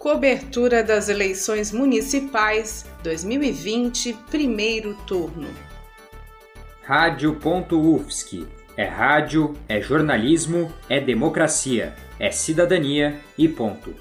Cobertura das eleições municipais 2020, primeiro turno. Rádio.UFSC. É rádio, é jornalismo, é democracia, é cidadania e ponto.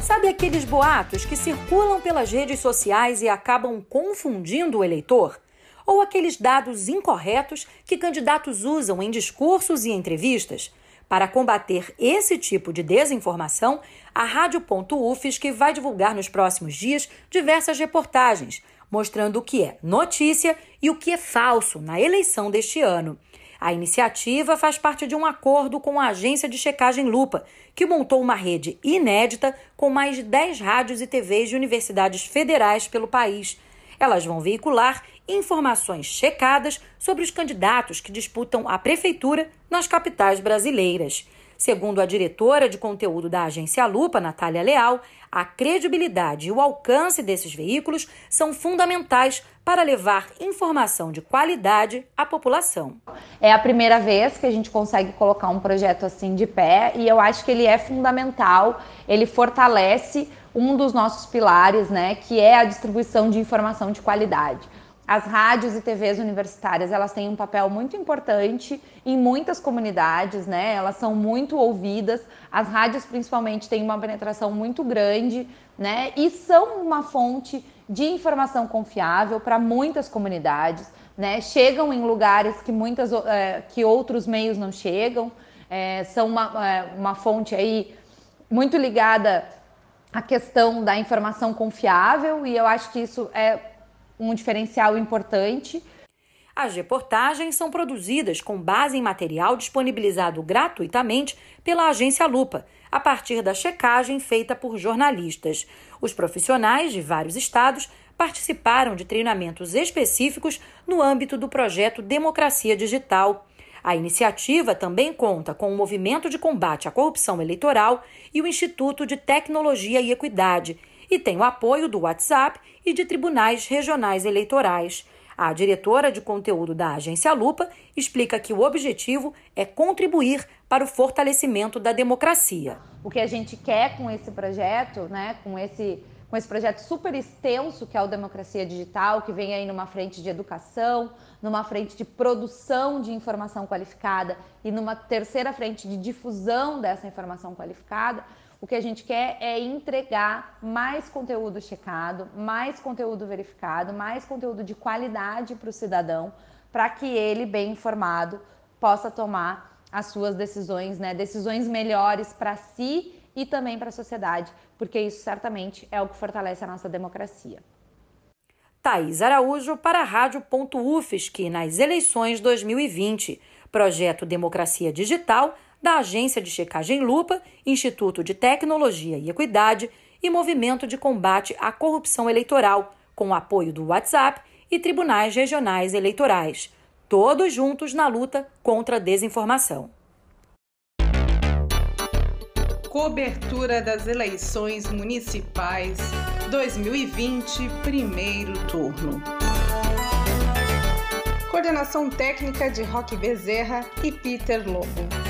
Sabe aqueles boatos que circulam pelas redes sociais e acabam confundindo o eleitor? Ou aqueles dados incorretos que candidatos usam em discursos e entrevistas? Para combater esse tipo de desinformação, a Rádio.UFSC vai divulgar nos próximos dias diversas reportagens mostrando o que é notícia e o que é falso na eleição deste ano. A iniciativa faz parte de um acordo com a agência de checagem Lupa, que montou uma rede inédita com mais de 10 rádios e TVs de universidades federais pelo país. Elas vão veicular informações checadas sobre os candidatos que disputam a prefeitura nas capitais brasileiras. Segundo a diretora de conteúdo da agência Lupa, Natália Leal, a credibilidade e o alcance desses veículos são fundamentais para levar informação de qualidade à população. É a primeira vez que a gente consegue colocar um projeto assim de pé e eu acho que ele é fundamental, ele fortalece um dos nossos pilares, né, que é a distribuição de informação de qualidade. As rádios e TVs universitárias, elas têm um papel muito importante em muitas comunidades, né? Elas são muito ouvidas. As rádios, principalmente, têm uma penetração muito grande, né? E são uma fonte de informação confiável para muitas comunidades, né? Chegam em lugares que muitas é, que outros meios não chegam. É, são uma, é, uma fonte aí muito ligada à questão da informação confiável e eu acho que isso é um diferencial importante. As reportagens são produzidas com base em material disponibilizado gratuitamente pela agência Lupa, a partir da checagem feita por jornalistas. Os profissionais de vários estados participaram de treinamentos específicos no âmbito do projeto Democracia Digital. A iniciativa também conta com o Movimento de Combate à Corrupção Eleitoral e o Instituto de Tecnologia e Equidade, e tem o apoio do WhatsApp e de tribunais regionais eleitorais. A diretora de conteúdo da agência Lupa explica que o objetivo é contribuir para o fortalecimento da democracia. O que a gente quer com esse projeto, né, com esse com esse projeto super extenso que é o Democracia Digital, que vem aí numa frente de educação, numa frente de produção de informação qualificada e numa terceira frente de difusão dessa informação qualificada, o que a gente quer é entregar mais conteúdo checado, mais conteúdo verificado, mais conteúdo de qualidade para o cidadão, para que ele, bem informado, possa tomar as suas decisões, né? Decisões melhores para si e também para a sociedade, porque isso certamente é o que fortalece a nossa democracia. Thaís Araújo para a Rádio.UFSC nas eleições 2020. Projeto Democracia Digital da Agência de Checagem Lupa, Instituto de Tecnologia e Equidade e Movimento de Combate à Corrupção Eleitoral, com apoio do WhatsApp e tribunais regionais eleitorais, todos juntos na luta contra a desinformação. Cobertura das eleições municipais 2020, primeiro turno. Coordenação técnica de Roque Bezerra e Peter Lobo.